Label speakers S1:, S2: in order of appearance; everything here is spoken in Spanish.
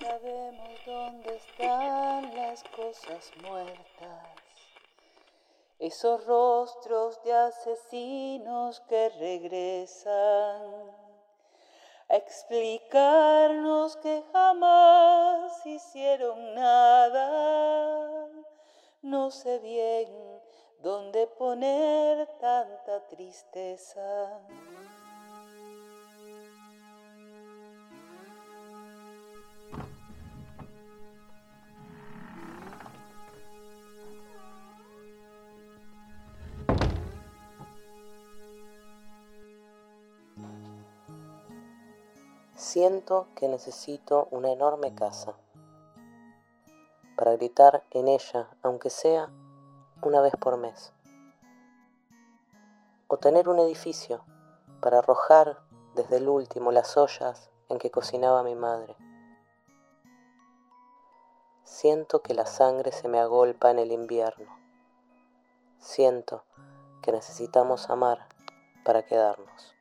S1: sabemos dónde están las cosas muertas. Esos rostros de asesinos que regresan a explicarnos que jamás hicieron nada. No sé bien dónde poner tanta tristeza.
S2: Siento que necesito una enorme casa para gritar en ella, aunque sea una vez por mes. O tener un edificio para arrojar desde el último las ollas en que cocinaba mi madre. Siento que la sangre se me agolpa en el invierno. Siento que necesitamos amar para quedarnos.